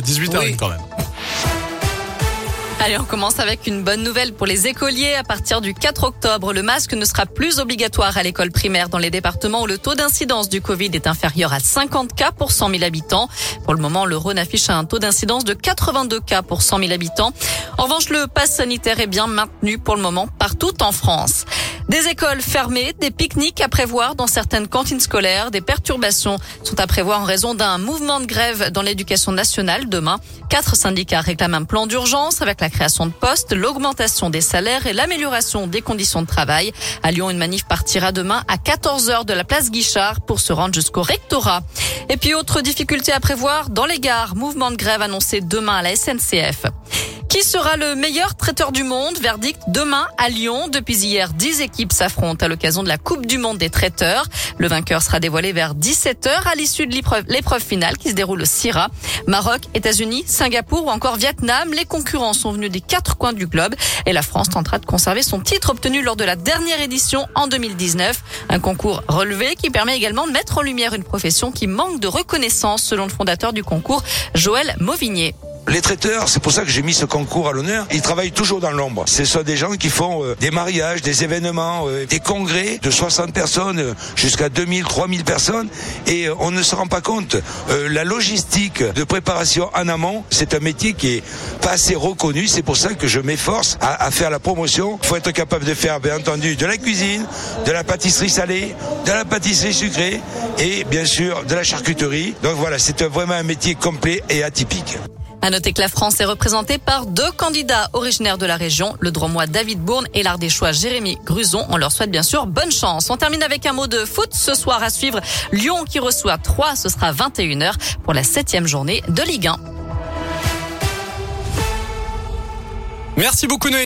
18h01 Oui. quand même. Allez, on commence avec une bonne nouvelle pour les écoliers. À partir du 4 octobre, le masque ne sera plus obligatoire à l'école primaire dans les départements où le taux d'incidence du Covid est inférieur à 50 cas pour 100 000 habitants. Pour le moment, le Rhône affiche un taux d'incidence de 82 cas pour 100 000 habitants. En revanche, le pass sanitaire est bien maintenu pour le moment partout en France. Des écoles fermées, des pique-niques à prévoir dans certaines cantines scolaires, des perturbations sont à prévoir en raison d'un mouvement de grève dans l'éducation nationale demain. Quatre syndicats réclament un plan d'urgence avec la création de postes, l'augmentation des salaires et l'amélioration des conditions de travail. À Lyon, une manif partira demain à 14h de la place Guichard pour se rendre jusqu'au rectorat. Et puis, autre difficulté à prévoir dans les gares, mouvement de grève annoncé demain à la SNCF. Qui sera le meilleur traiteur du monde? Verdict demain à Lyon. Depuis hier, 10 équipes s'affrontent à l'occasion de la Coupe du monde des traiteurs. Le vainqueur sera dévoilé vers 17h à l'issue de l'épreuve- finale qui se déroule au CIRA. Maroc, États-Unis, Singapour ou encore Vietnam. Les concurrents sont venus des quatre coins du globe et la France tentera de conserver son titre obtenu lors de la dernière édition en 2019. Un concours relevé qui permet également de mettre en lumière une profession qui manque de reconnaissance selon le fondateur du concours, Joël Mauvigné. Les traiteurs, c'est pour ça que j'ai mis ce concours à l'honneur, ils travaillent toujours dans l'ombre. Ce sont des gens qui font euh, des mariages, des événements, euh, des congrès de 60 personnes euh, jusqu'à 2000, 3000 personnes et on ne se rend pas compte. La logistique de préparation en amont, c'est un métier qui est pas assez reconnu. C'est pour ça que je m'efforce à faire la promotion. Il faut être capable de faire, bien entendu, de la cuisine, de la pâtisserie salée, de la pâtisserie sucrée et bien sûr de la charcuterie. Donc voilà, c'est vraiment un métier complet et atypique. À noter que la France est représentée par deux candidats originaires de la région, le Dromois David Bourne et l'Ardéchois Jérémy Gruson. On leur souhaite bien sûr bonne chance. On termine avec un mot de foot ce soir à suivre. Lyon qui reçoit 3, ce sera 21h pour la septième journée de Ligue 1. Merci beaucoup Noé.